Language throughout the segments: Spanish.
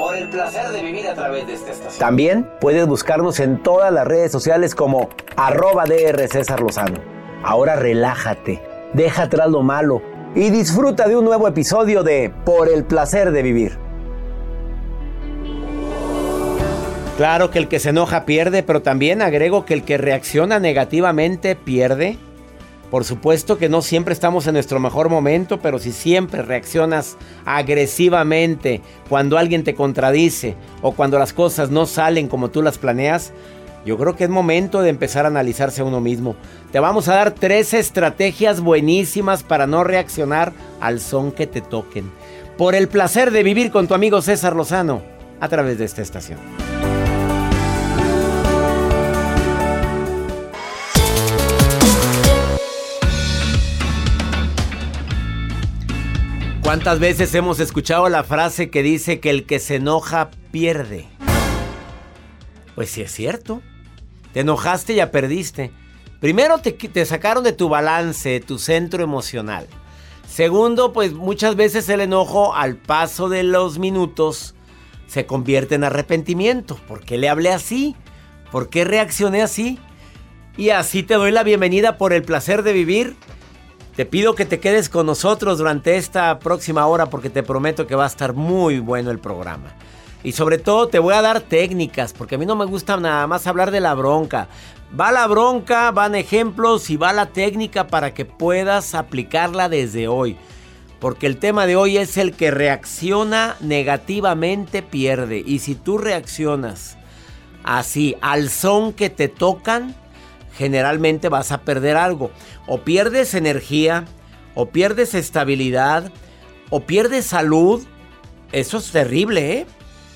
Por el placer de vivir a través de esta estación. También puedes buscarnos en todas las redes sociales como arroba DR César Lozano. Ahora relájate, deja atrás lo malo y disfruta de un nuevo episodio de Por el placer de vivir. Claro que el que se enoja pierde, pero también agrego que el que reacciona negativamente pierde. Por supuesto que no siempre estamos en nuestro mejor momento, pero si siempre reaccionas agresivamente cuando alguien te contradice o cuando las cosas no salen como tú las planeas, yo creo que es momento de empezar a analizarse a uno mismo. Te vamos a dar tres estrategias buenísimas para no reaccionar al son que te toquen. Por el placer de vivir con tu amigo César Lozano a través de esta estación. ¿Cuántas veces hemos escuchado la frase que dice que el que se enoja pierde? Pues sí es cierto. Te enojaste y ya perdiste. Primero te, te, sacaron de tu balance, tu centro emocional. Segundo, pues muchas veces el enojo al paso de los minutos se convierte en arrepentimiento. ¿Por qué le hablé así? ¿Por qué reaccioné así? Y así te doy la bienvenida por el placer de vivir te pido que te quedes con nosotros durante esta próxima hora porque te prometo que va a estar muy bueno el programa. Y sobre todo te voy a dar técnicas porque a mí no me gusta nada más hablar de la bronca. Va la bronca, van ejemplos y va la técnica para que puedas aplicarla desde hoy. Porque el tema de hoy es el que reacciona negativamente pierde. Y si tú reaccionas así al son que te tocan, generalmente vas a perder algo. O pierdes energía, o pierdes estabilidad, o pierdes salud. Eso es terrible, ¿eh?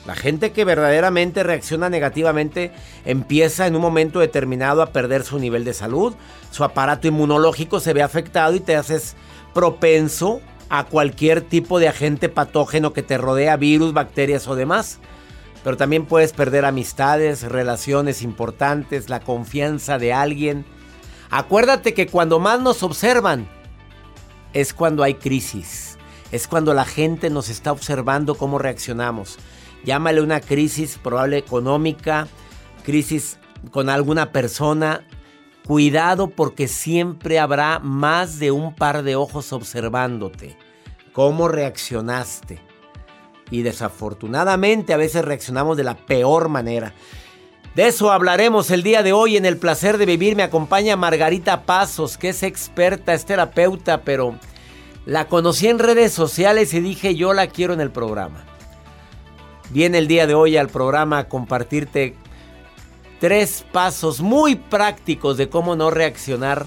La gente que verdaderamente reacciona negativamente empieza en un momento determinado a perder su nivel de salud, su aparato inmunológico se ve afectado y te haces propenso a cualquier tipo de agente patógeno que te rodea, virus, bacterias o demás pero también puedes perder amistades, relaciones importantes, la confianza de alguien. Acuérdate que cuando más nos observan es cuando hay crisis, es cuando la gente nos está observando cómo reaccionamos. Llámale una crisis probable económica, crisis con alguna persona. Cuidado porque siempre habrá más de un par de ojos observándote. ¿Cómo reaccionaste? Y desafortunadamente a veces reaccionamos de la peor manera. De eso hablaremos el día de hoy en el placer de vivir. Me acompaña Margarita Pasos, que es experta, es terapeuta, pero la conocí en redes sociales y dije yo la quiero en el programa. Viene el día de hoy al programa a compartirte tres pasos muy prácticos de cómo no reaccionar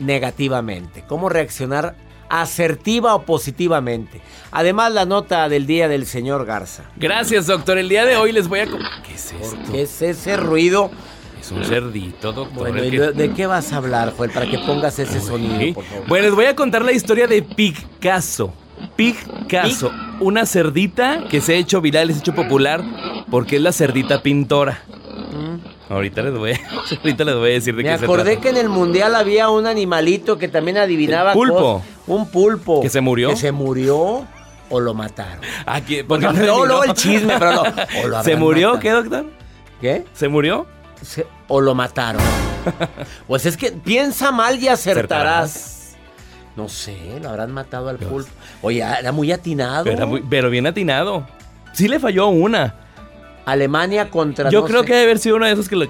negativamente, cómo reaccionar asertiva o positivamente. Además, la nota del día del señor Garza. Gracias, doctor. El día de hoy les voy a... ¿Qué es esto? ¿Qué es ese ruido? Es un cerdito, doctor. Bueno, ¿de qué vas a hablar, Joel? Para que pongas ese sonido, por favor. Bueno, les voy a contar la historia de Picasso. Picasso, una cerdita que se ha hecho viral, se ha hecho popular porque es la cerdita pintora. Mm. Ahorita les, voy a, ahorita les voy a decir de Me qué se trata. Me acordé que en el mundial había un animalito que también adivinaba. ¿El pulpo. un pulpo. ¿Que se murió? Que se murió o lo mataron. Aquí, ah, porque no, no, el chisme, pero no. O lo ¿Se murió? Matado. ¿Qué, doctor? ¿Qué? ¿Se murió? Se, o lo mataron. pues es que piensa mal y acertarás. No sé, lo habrán matado al pulpo. Oye, era muy atinado. Pero, pero bien atinado. Sí le falló una. Alemania contra. Yo creo que debe haber sido uno de esos que lo.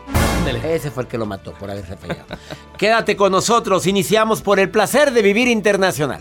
Ese fue el que lo mató por haberse fallado. Quédate con nosotros. Iniciamos por el placer de vivir internacional.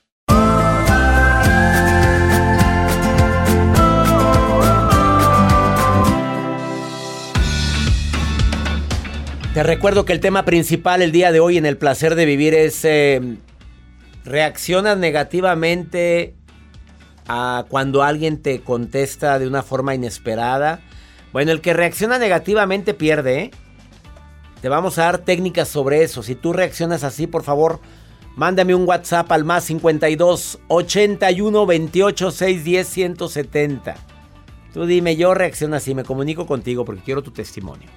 Te recuerdo que el tema principal el día de hoy en el placer de vivir es eh, reaccionas negativamente a cuando alguien te contesta de una forma inesperada. Bueno, el que reacciona negativamente pierde. ¿eh? Te vamos a dar técnicas sobre eso. Si tú reaccionas así, por favor, mándame un WhatsApp al más 52 81 28 610 170. Tú dime, yo reacciono así, me comunico contigo porque quiero tu testimonio.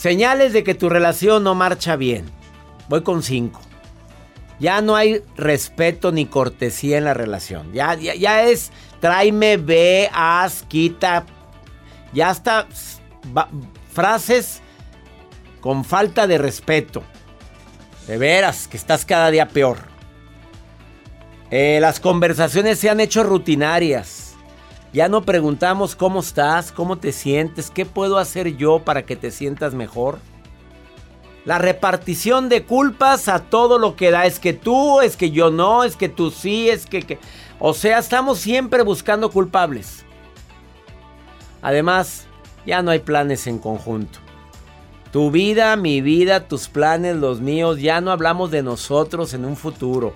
Señales de que tu relación no marcha bien. Voy con cinco. Ya no hay respeto ni cortesía en la relación. Ya, ya, es tráeme, ve, haz, quita. Ya está frases con falta de respeto. De veras, que estás cada día peor. Eh, las conversaciones se han hecho rutinarias. Ya no preguntamos cómo estás, cómo te sientes, qué puedo hacer yo para que te sientas mejor. La repartición de culpas a todo lo que da. Es que tú, es que yo no, es que tú sí, es que... O sea, estamos siempre buscando culpables. Además, ya no hay planes en conjunto. Tu vida, mi vida, tus planes, los míos, ya no hablamos de nosotros en un futuro.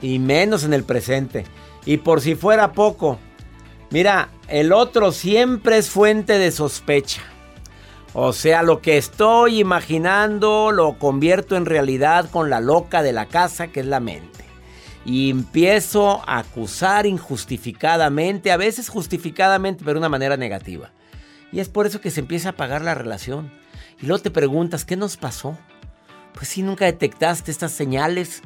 Y menos en el presente. Y por si fuera poco, Mira, el otro siempre es fuente de sospecha. O sea, lo que estoy imaginando lo convierto en realidad con la loca de la casa que es la mente. y empiezo a acusar injustificadamente, a veces justificadamente, pero de una manera negativa. Y es por eso que se empieza a apagar la relación. Y luego te preguntas, ¿qué nos pasó? Pues si nunca detectaste estas señales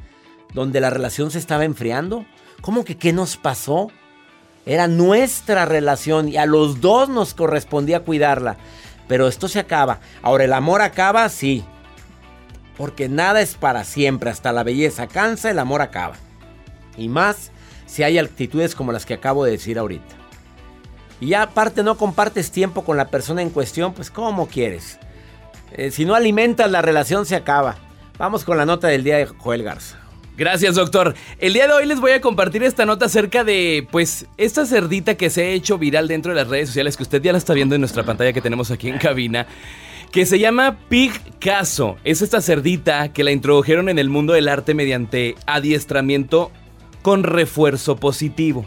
donde la relación se estaba enfriando. ¿Cómo que qué nos pasó? Era nuestra relación y a los dos nos correspondía cuidarla. Pero esto se acaba. Ahora, ¿el amor acaba? Sí. Porque nada es para siempre. Hasta la belleza cansa, el amor acaba. Y más si hay actitudes como las que acabo de decir ahorita. Y ya aparte no compartes tiempo con la persona en cuestión, pues ¿cómo quieres? Eh, si no alimentas la relación se acaba. Vamos con la nota del día de Joel Garza. Gracias, doctor. El día de hoy les voy a compartir esta nota acerca de, pues, esta cerdita que se ha hecho viral dentro de las redes sociales, que usted ya la está viendo en nuestra pantalla que tenemos aquí en cabina, que se llama Picasso. Es esta cerdita que la introdujeron en el mundo del arte mediante adiestramiento con refuerzo positivo.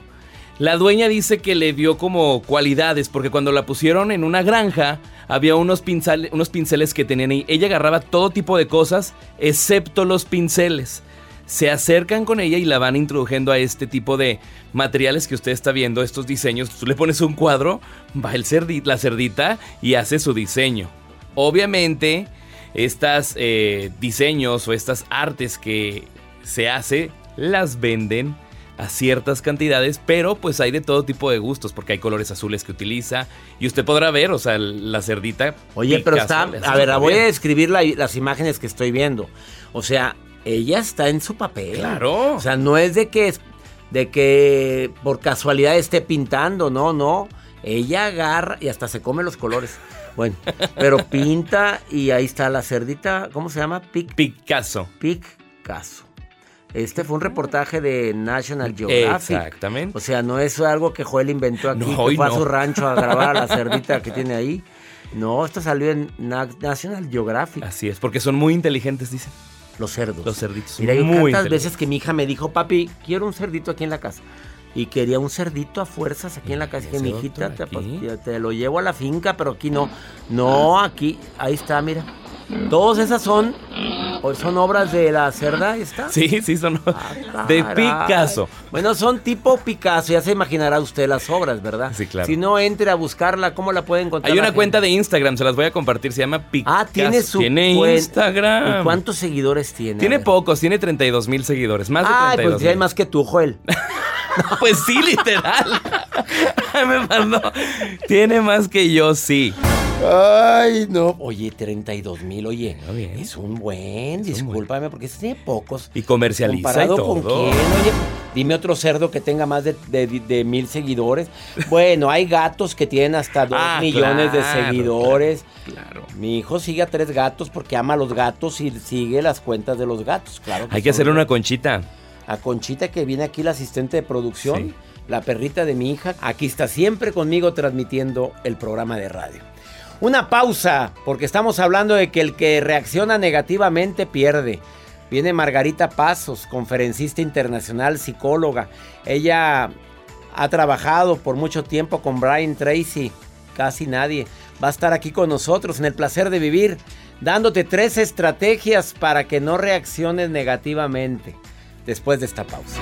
La dueña dice que le dio como cualidades, porque cuando la pusieron en una granja, había unos, unos pinceles que tenían ahí. Ella agarraba todo tipo de cosas, excepto los pinceles se acercan con ella y la van introduciendo a este tipo de materiales que usted está viendo, estos diseños. Tú le pones un cuadro, va el cerdita, la cerdita y hace su diseño. Obviamente, estos eh, diseños o estas artes que se hace, las venden a ciertas cantidades, pero pues hay de todo tipo de gustos, porque hay colores azules que utiliza y usted podrá ver, o sea, la cerdita. Oye, pero está, a ver, voy a describir las imágenes que estoy viendo. O sea, ella está en su papel. Claro. O sea, no es de que, de que por casualidad esté pintando, no, no. Ella agarra y hasta se come los colores. Bueno, pero pinta y ahí está la cerdita, ¿cómo se llama? Pic, Picasso. Picasso. Este fue un reportaje de National Geographic. Exactamente. O sea, no es algo que Joel inventó aquí, que fue a su rancho a grabar a la cerdita que tiene ahí. No, esto salió en National Geographic. Así es, porque son muy inteligentes, dicen. Los cerdos. Los cerditos. Mira, hay tantas veces que mi hija me dijo, papi, quiero un cerdito aquí en la casa. Y quería un cerdito a fuerzas aquí en la casa. Y mi hijita, te, te, lo llevo a la finca, pero aquí no. No, aquí, ahí está, mira. Todas esas son, son obras de la cerda, ¿está? Sí, sí, son ah, de Picasso. Bueno, son tipo Picasso, ya se imaginará usted las obras, ¿verdad? Sí, claro. Si no entre a buscarla, ¿cómo la puede encontrar? Hay una cuenta de Instagram, se las voy a compartir, se llama Picasso. Ah, tiene su Tiene Instagram. cuántos seguidores tiene? Tiene pocos, tiene 32 mil seguidores, más de 32 Ah, pues ya hay más que tú, Joel. pues sí, literal. Me mandó. Tiene más que yo, sí. Ay, no. Oye, 32 mil, oye. Es un buen, discúlpame, porque tiene pocos. Y comercializa y todo. con quién? Oye, dime otro cerdo que tenga más de, mil seguidores. Bueno, hay gatos que tienen hasta dos ah, millones de seguidores. Claro, Mi hijo sigue a tres gatos porque ama a los gatos y sigue las cuentas de los gatos, claro. hay que hacer una conchita. A Conchita que viene aquí, la asistente de producción, la perrita de mi hija, aquí está siempre conmigo transmitiendo el programa de radio. Una pausa, porque estamos hablando de que el que reacciona negativamente pierde. Viene Margarita Pasos, conferencista internacional, psicóloga. Ella ha trabajado por mucho tiempo con Brian Tracy, casi nadie. Va a estar aquí con nosotros en el placer de vivir, dándote tres estrategias para que no reacciones negativamente después de esta pausa.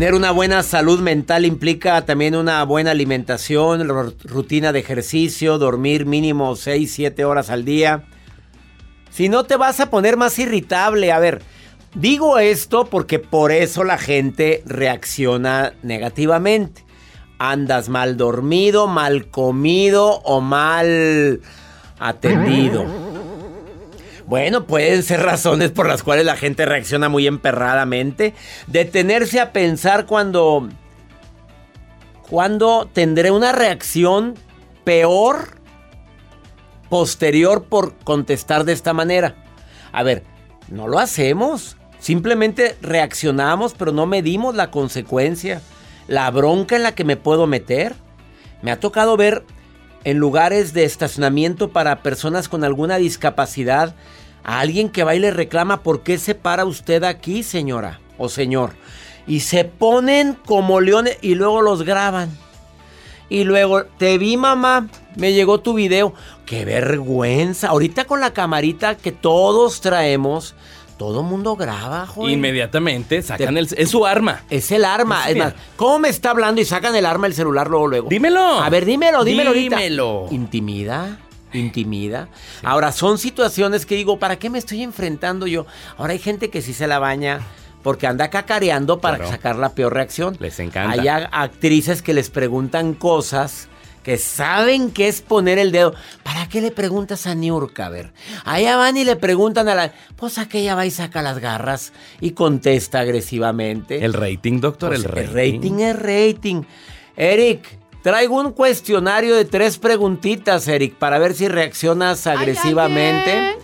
Tener una buena salud mental implica también una buena alimentación, ru- rutina de ejercicio, dormir mínimo 6, 7 horas al día. Si no te vas a poner más irritable, a ver, digo esto porque por eso la gente reacciona negativamente. Andas mal dormido, mal comido o mal atendido. Bueno, pueden ser razones por las cuales la gente reacciona muy emperradamente. Detenerse a pensar cuando. cuando tendré una reacción peor posterior por contestar de esta manera. A ver, no lo hacemos. Simplemente reaccionamos, pero no medimos la consecuencia. La bronca en la que me puedo meter. Me ha tocado ver en lugares de estacionamiento para personas con alguna discapacidad a alguien que va y le reclama por qué se para usted aquí, señora o señor. Y se ponen como leones y luego los graban. Y luego, te vi mamá, me llegó tu video. Qué vergüenza. Ahorita con la camarita que todos traemos, todo mundo graba, joder. Inmediatamente sacan el... Es su arma. Es el arma. Es Es más, ¿cómo me está hablando y sacan el arma del celular luego, luego? Dímelo. A ver, dímelo, dímelo ahorita. Dímelo. Intimida. Intimida. Ahora, son situaciones que digo, ¿para qué me estoy enfrentando yo? Ahora hay gente que sí se la baña porque anda cacareando para Claro. sacar la peor reacción. Les encanta. Hay actrices que les preguntan cosas que saben que es poner el dedo. ¿Para qué le preguntas a Niurka? A ver, allá van y le preguntan a la... Pues aquella va y saca las garras y contesta agresivamente. El rating, doctor, Pues, el rating. rating es rating. Eric, traigo un cuestionario de tres preguntitas, Eric, para ver si reaccionas agresivamente.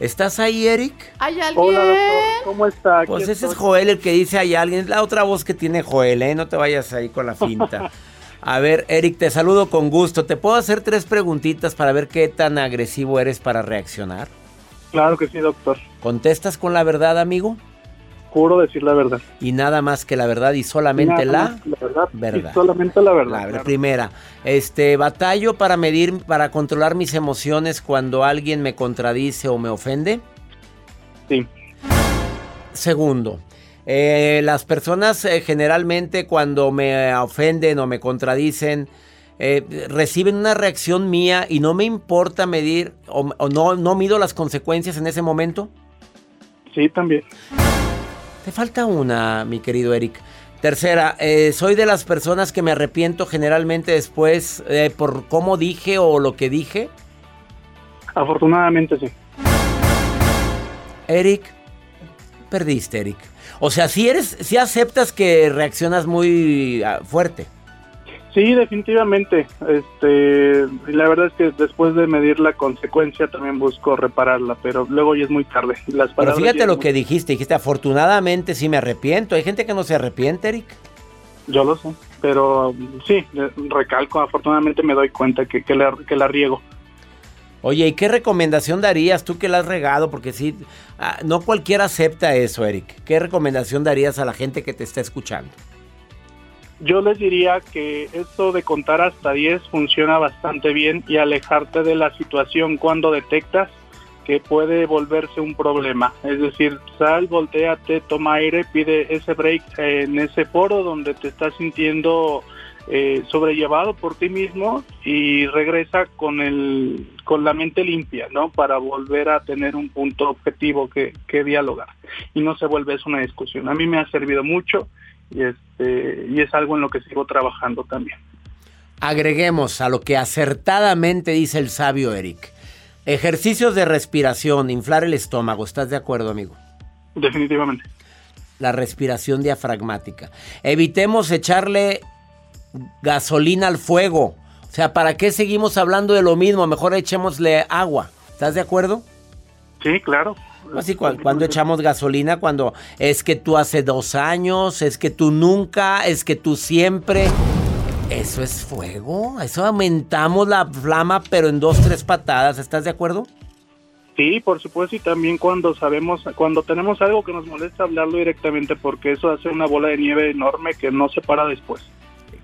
¿Estás ahí, Eric? ¿Hay alguien? Hola, doctor. ¿Cómo está? Pues ese es. Joel el que dice hay alguien. Es la otra voz que tiene Joel, ¿eh? No te vayas ahí con la finta. A ver, Eric, te saludo con gusto. ¿Te puedo hacer tres preguntitas para ver qué tan agresivo eres para reaccionar? Claro que sí, doctor. ¿Contestas con la verdad, amigo? Juro decir la verdad. Y nada más que la verdad y solamente Nada la... más que la verdad. verdad. Y solamente la verdad. La claro. primera, este, batallo para medir, para controlar mis emociones cuando alguien me contradice o me ofende. Sí. Segundo, eh, las personas eh, generalmente cuando me ofenden o me contradicen eh, reciben una reacción mía y no me importa medir o, o no, no mido las consecuencias en ese momento. Sí, también. Te falta una, mi querido Eric. Tercera, eh, soy de las personas que me arrepiento generalmente después eh, por cómo dije o lo que dije. Afortunadamente sí. Eric, perdiste, Eric. O sea, si eres, si aceptas que reaccionas muy ah, fuerte. Sí, definitivamente. Este, y la verdad es que después de medir la consecuencia también busco repararla, pero luego ya es muy tarde. Las Pero fíjate lo que dijiste. Dijiste, afortunadamente sí me arrepiento. Hay gente que no se arrepiente, Eric. Yo lo sé, pero sí, eh, recalco, afortunadamente me doy cuenta que, que, la, que la riego. Oye, ¿y qué recomendación darías tú que la has regado? Porque sí, ah, no cualquiera acepta eso, Eric. ¿Qué recomendación darías a la gente que te está escuchando? Yo les diría que esto de contar hasta 10 funciona bastante bien y alejarte de la situación cuando detectas que puede volverse un problema. Es decir, sal, volteate, toma aire, pide ese break en ese foro donde te estás sintiendo eh, sobrellevado por ti mismo y regresa con el con la mente limpia, ¿no? Para volver a tener un punto objetivo que, que dialogar y no se vuelve una discusión. A mí me ha servido mucho y este y es algo en lo que sigo trabajando también. Agreguemos a lo que acertadamente dice el sabio Eric. Ejercicios de respiración, inflar el estómago, ¿estás de acuerdo, amigo? Definitivamente. La respiración diafragmática. Evitemos echarle gasolina al fuego. O sea, ¿para qué seguimos hablando de lo mismo? Mejor echémosle agua. ¿Estás de acuerdo? Sí, claro. Así cuando, echamos gasolina, cuando es que tú hace dos años, es que tú nunca, es que tú siempre. Eso es fuego. Eso aumentamos la flama, pero en dos, tres patadas. ¿Estás de acuerdo? Sí, por supuesto, y también cuando sabemos, cuando tenemos algo que nos molesta, hablarlo directamente, porque eso hace una bola de nieve enorme que no se para después.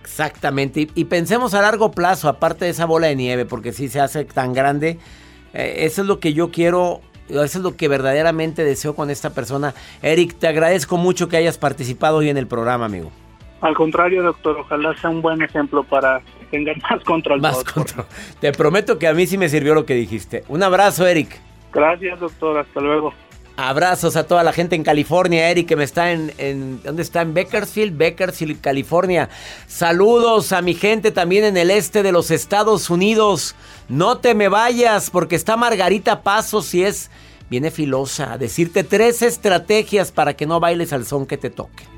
Exactamente, y, pensemos a largo plazo, aparte de esa bola de nieve, porque si se hace tan grande, eh, eso es lo que yo quiero, eso es lo que verdaderamente deseo con esta persona. Eric, te agradezco mucho que hayas participado hoy en el programa, amigo. Al contrario, doctor, ojalá sea un buen ejemplo para que tengan más control. Más control. Te prometo que a mí sí me sirvió lo que dijiste. Un abrazo, Eric. Gracias, doctor. Hasta luego. Abrazos a toda la gente en California, Eric, que me está en, en, ¿dónde está? En Bakersfield, Bakersfield, California. Saludos a mi gente también en el este de los Estados Unidos. No te me vayas porque está Margarita Pasos y es, viene filosa, a decirte tres estrategias para que no bailes al son que te toque.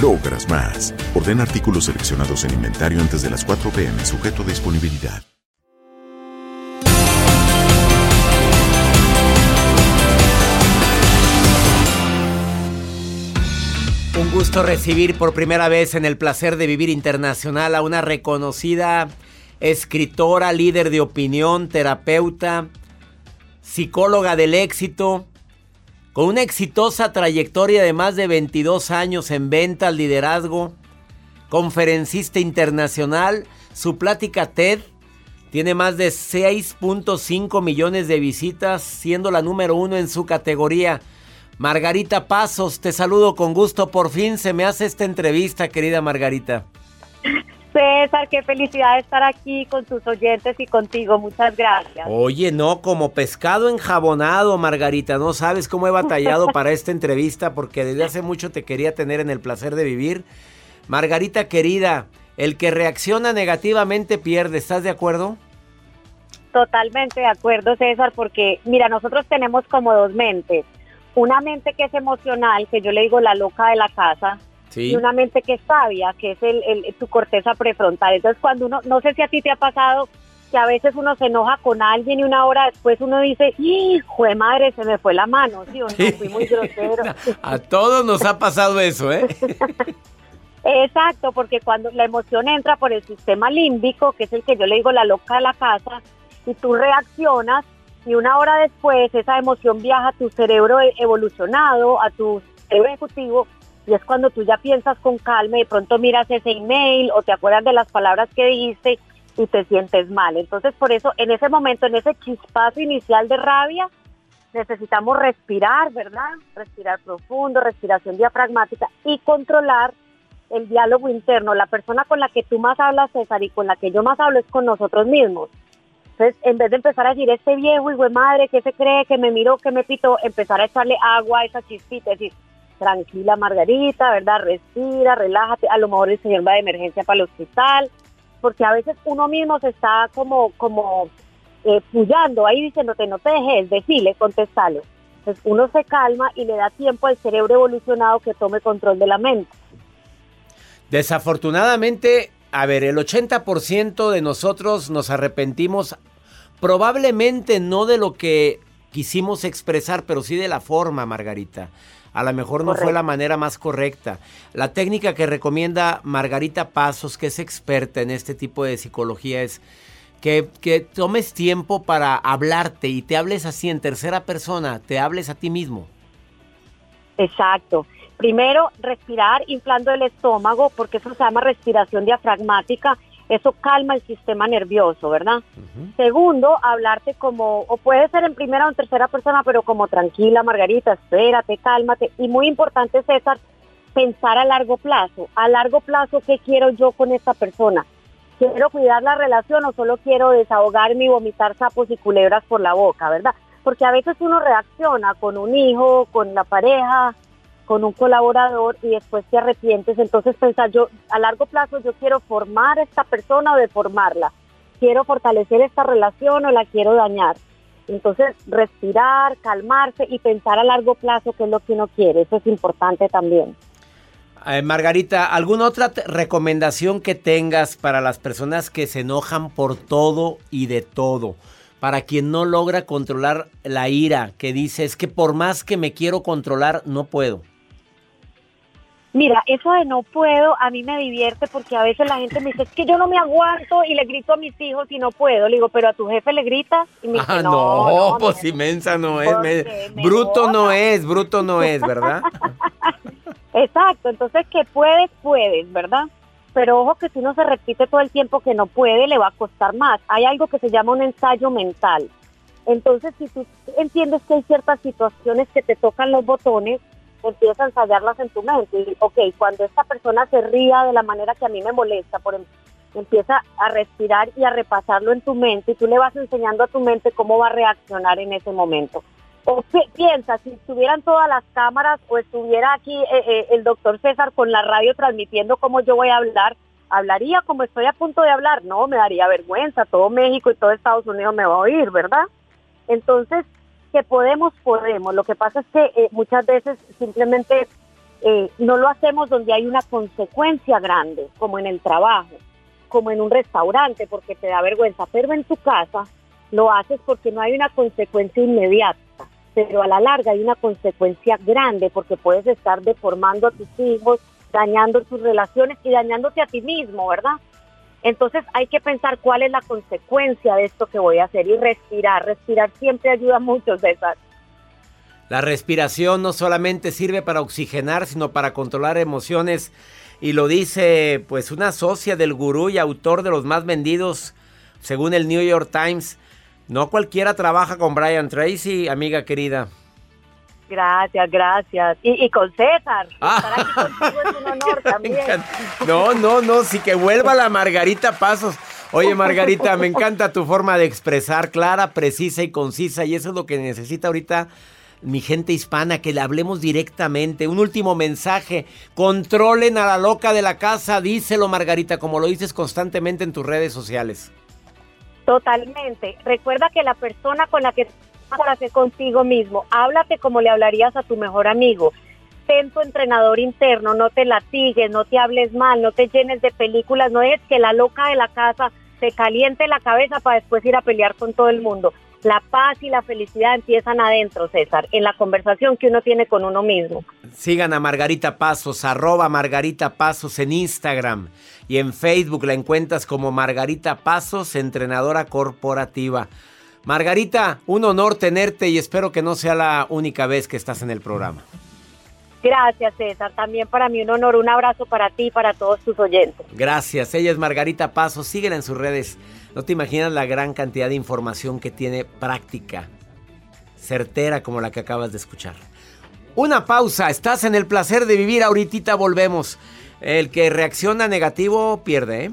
logras más. Orden artículos seleccionados en inventario antes de las 4 pm, sujeto a disponibilidad. Un gusto recibir por primera vez en el placer de vivir internacional a una reconocida escritora, líder de opinión, terapeuta, psicóloga del éxito con una exitosa trayectoria de más de 22 años en venta liderazgo, conferencista internacional, su plática TED tiene más de 6.5 millones de visitas, siendo la número uno en su categoría. Margarita Pasos, te saludo con gusto. Por fin se me hace esta entrevista, querida Margarita. César, qué felicidad estar aquí con tus oyentes y contigo. Muchas gracias. Oye, no, como pescado enjabonado, Margarita. No sabes cómo he batallado para esta entrevista porque desde hace mucho te quería tener en el placer de vivir. Margarita querida, el que reacciona negativamente pierde. ¿Estás de acuerdo? Totalmente de acuerdo, César, porque mira, nosotros tenemos como dos mentes. Una mente que es emocional, que yo le digo la loca de la casa, y una mente que es sabia, que es el, el, tu corteza prefrontal. Entonces, cuando uno, no sé si a ti te ha pasado que a veces uno se enoja con alguien y una hora después uno dice, ¡hijo de madre, se me fue la mano! ¿sí? O no, fui muy grosero. a todos nos ha pasado eso, ¿eh? Exacto, porque cuando la emoción entra por el sistema límbico, que es el que yo le digo la loca de la casa, y tú reaccionas y una hora después esa emoción viaja a tu cerebro e-, evolucionado, a tu cerebro ejecutivo, y es cuando tú ya piensas con calma y de pronto miras ese email o te acuerdas de las palabras que dijiste y te sientes mal. Entonces, por eso, en ese momento, en ese chispazo inicial de rabia, necesitamos respirar, ¿verdad? Respirar profundo, respiración diafragmática y controlar el diálogo interno. La persona con la que tú más hablas, César, y con la que yo más hablo es con nosotros mismos. Entonces, en vez de empezar a decir, este viejo, hijo de madre, ¿qué se cree? que me miró, que me pitó? Empezar a echarle agua a esa chispita, decir, tranquila Margarita, ¿verdad? Respira, relájate, a lo mejor el señor va de emergencia para el hospital, porque a veces uno mismo se está como, como eh, puyando ahí diciéndote, no te dejes, decirle, contestalo. Entonces uno se calma y le da tiempo al cerebro evolucionado que tome control de la mente. Desafortunadamente, a ver, el 80% de nosotros nos arrepentimos probablemente no de lo que quisimos expresar, pero sí de la forma, Margarita. A lo mejor no fue la manera más correcta. La técnica que recomienda Margarita Pasos, que es experta en este tipo de psicología, es que, que tomes tiempo para hablarte y te hables así en tercera persona, te hables a ti mismo. Exacto. Primero, respirar inflando el estómago, porque eso se llama respiración diafragmática. Eso calma el sistema nervioso, ¿verdad? Segundo, hablarte como, o puede ser en primera o en tercera persona, pero como tranquila, Margarita, espérate, cálmate. Y muy importante, César, pensar a largo plazo. A largo plazo, ¿qué quiero yo con esta persona? ¿Quiero cuidar la relación o solo quiero desahogarme y vomitar sapos y culebras por la boca, verdad? Porque a veces uno reacciona con un hijo, con la pareja, con un colaborador y después te arrepientes, entonces pensar yo a largo plazo yo quiero formar a esta persona o deformarla, quiero fortalecer esta relación o la quiero dañar. Entonces respirar, calmarse y pensar a largo plazo qué es lo que uno quiere, eso es importante también. Margarita, ¿alguna otra recomendación que tengas para las personas que se enojan por todo y de todo? para quien no logra controlar la ira, que dice es que por más que me quiero controlar, no puedo. Mira, eso de no puedo a mí me divierte porque a veces la gente me dice, es que yo no me aguanto y le grito a mis hijos y no puedo. Le digo, pero a tu jefe le gritas y me dice, ah, no, no, pues inmensa no es. bruto no es, bruto no es, ¿verdad? Exacto, entonces que puedes, puedes, ¿verdad? Pero ojo que si uno se repite todo el tiempo que no puede, le va a costar más. Hay algo que se llama un ensayo mental. Entonces, si tú entiendes que hay ciertas situaciones que te tocan los botones, empiezas a ensayarlas en tu mente. Y, ok, cuando esta persona se ría de la manera que a mí me molesta, por em, empieza a respirar y a repasarlo en tu mente y tú le vas enseñando a tu mente cómo va a reaccionar en ese momento. O piensa, si estuvieran todas las cámaras o estuviera aquí eh, eh, el doctor César con la radio transmitiendo cómo yo voy a hablar, hablaría como estoy a punto de hablar. No, me daría vergüenza, todo México y todo Estados Unidos me va a oír, ¿verdad? Entonces, que podemos, podemos. Lo que pasa es que eh, muchas veces simplemente eh, no lo hacemos donde hay una consecuencia grande, como en el trabajo, como en un restaurante, porque te da vergüenza, pero en tu casa lo haces porque no hay una consecuencia inmediata, pero a la larga hay una consecuencia grande porque puedes estar deformando a tus hijos, dañando tus relaciones y dañándote a ti mismo, ¿verdad? Entonces hay que pensar cuál es la consecuencia de esto que voy a hacer y respirar. Respirar siempre ayuda mucho, César. La respiración no solamente sirve para oxigenar, sino para controlar emociones. Y lo dice pues una socia del gurú y autor de los más vendidos, según el New York Times. No cualquiera trabaja con Brian Tracy, amiga querida. Gracias, gracias. Y, con César. Ah. Estar aquí contigo es un honor también. No, no, no, sí que vuelva la Margarita Pasos. Oye, Margarita, me encanta tu forma de expresar, clara, precisa y concisa. Y eso es lo que necesita ahorita mi gente hispana, que le hablemos directamente. Un último mensaje. Controlen a la loca de la casa. Díselo, Margarita, como lo dices constantemente en tus redes sociales. Totalmente. Recuerda que la persona con la que para contigo mismo, háblate como le hablarías a tu mejor amigo. Ten tu entrenador interno, no te latigues, no te hables mal, no te llenes de películas, no es que la loca de la casa te caliente la cabeza para después ir a pelear con todo el mundo. La paz y la felicidad empiezan adentro, César, en la conversación que uno tiene con uno mismo. Sigan a Margarita Pasos, arroba Margarita Pasos en Instagram y en Facebook la encuentras como Margarita Pasos, entrenadora corporativa. Margarita, un honor tenerte y espero que no sea la única vez que estás en el programa. Gracias, César. También para mí un honor. Un abrazo para ti y para todos tus oyentes. Gracias. Ella es Margarita Pasos. Síguela en sus redes. No te imaginas la gran cantidad de información que tiene práctica, certera como la que acabas de escuchar. Una pausa. Estás en el placer de vivir. Ahorita volvemos. El que reacciona negativo pierde, ¿eh?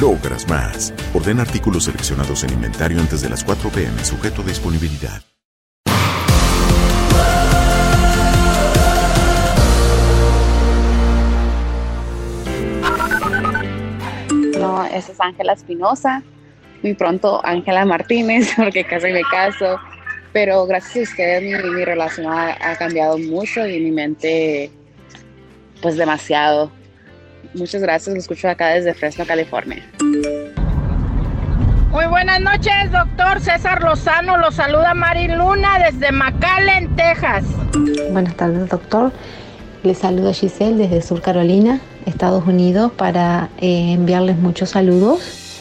logras más. Orden artículos seleccionados en inventario antes de las 4 pm, sujeto a disponibilidad. No, esa es Ángela Espinosa. Muy pronto Ángela Martínez, porque casi me caso. Pero gracias a ustedes mi, relación ha cambiado mucho y mi mente, pues demasiado. Muchas gracias, lo escucho acá desde Fresno, California. Muy buenas noches, doctor César Lozano. Lo saluda Mari Luna desde McAllen, Texas. Buenas tardes, doctor. Les saluda Giselle desde Sur Carolina, Estados Unidos, para eh, enviarles muchos saludos.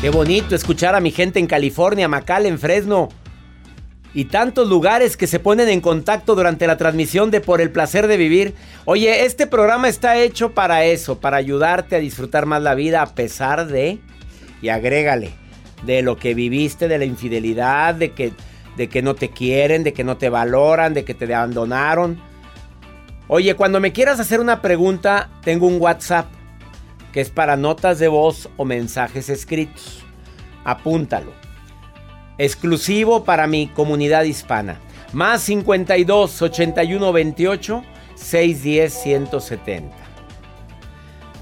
Qué bonito escuchar a mi gente en California, McAllen, Fresno. Y tantos lugares que se ponen en contacto durante la transmisión de Por el placer de vivir. Oye, este programa está hecho para eso, para ayudarte a disfrutar más la vida a pesar de... Y agrégale, de lo que viviste, de la infidelidad, de que, de que no te quieren, de que no te valoran, de que te abandonaron. Oye, cuando me quieras hacer una pregunta, tengo un WhatsApp que es para notas de voz o mensajes escritos. Apúntalo. Exclusivo para mi comunidad hispana. Más 52 81 28 610 170.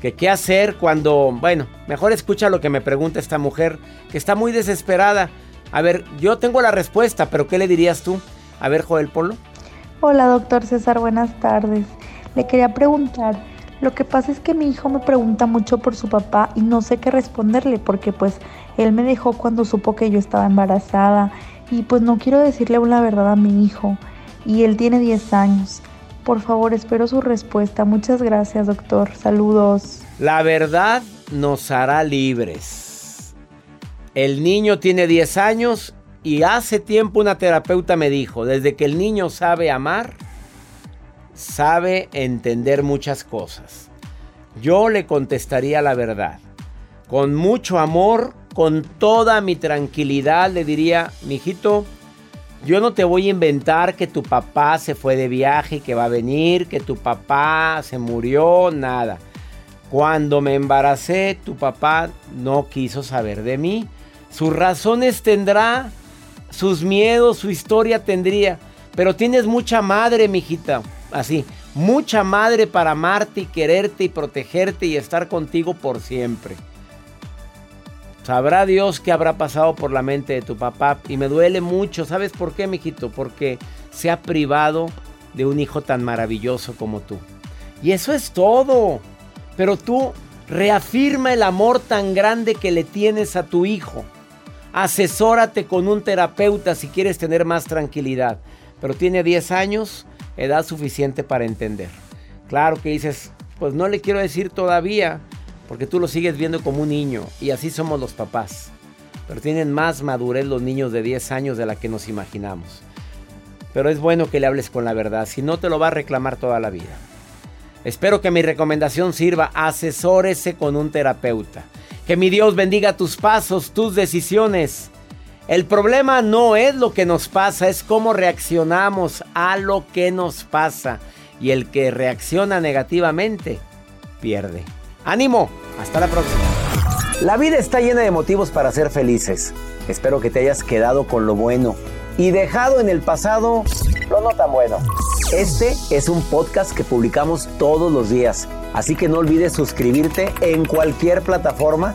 Que qué hacer cuando, bueno, mejor escucha lo que me pregunta esta mujer que está muy desesperada. A ver, yo tengo la respuesta, pero ¿qué le dirías tú? A ver, Joel Polo. Hola, doctor César, buenas tardes. Le quería preguntar, lo que pasa es que mi hijo me pregunta mucho por su papá y no sé qué responderle porque pues él me dejó cuando supo que yo estaba embarazada y pues no quiero decirle una verdad a mi hijo y él tiene 10 años. Por favor, espero su respuesta. Muchas gracias, doctor. Saludos. La verdad nos hará libres. El niño tiene 10 años Y hace tiempo una terapeuta me dijo, desde que el niño sabe amar, sabe entender muchas cosas. Yo le contestaría la verdad. Con mucho amor, con toda mi tranquilidad, le diría, mijito, yo no te voy a inventar que tu papá se fue de viaje y que va a venir, que tu papá se murió, nada. Cuando me embaracé, tu papá no quiso saber de mí. Sus razones tendrá, sus miedos, su historia tendría. Pero tienes mucha madre, mijita. Así, mucha madre para amarte y quererte y protegerte y estar contigo por siempre. Sabrá Dios qué habrá pasado por la mente de tu papá. Y me duele mucho. ¿Sabes por qué, mijito? Porque se ha privado de un hijo tan maravilloso como tú. Y eso es todo. Pero tú reafirma el amor tan grande que le tienes a tu hijo. Asesórate con un terapeuta si quieres tener más tranquilidad. Pero tiene 10 años, edad suficiente para entender. Claro que dices, pues no le quiero decir todavía, porque tú lo sigues viendo como un niño y así somos los papás. Pero tienen más madurez los niños de 10 años de la que nos imaginamos. Pero es bueno que le hables con la verdad, si no te lo va a reclamar toda la vida. Espero que mi recomendación sirva. Asesórese con un terapeuta. Que mi Dios bendiga tus pasos, tus decisiones. El problema no es lo que nos pasa, es cómo reaccionamos a lo que nos pasa. Y el que reacciona negativamente, pierde. ¡Ánimo! Hasta la próxima. La vida está llena de motivos para ser felices. Espero que te hayas quedado con lo bueno y dejado en el pasado lo no tan bueno. Este es un podcast que publicamos todos los días, así que no olvides suscribirte en cualquier plataforma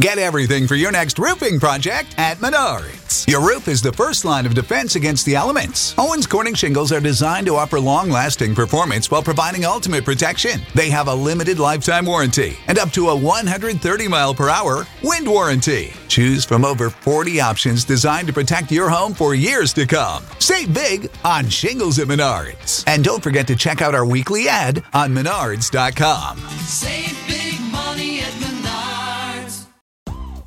Get everything for your next roofing project at Menards. Your roof is the first line of defense against the elements. Owens Corning shingles are designed to offer long lasting performance while providing ultimate protection. They have a limited lifetime warranty and up to a 130 mile per hour wind warranty. Choose from over 40 options designed to protect your home for years to come. Save big on shingles at Menards. And don't forget to check out our weekly ad on menards.com. Save big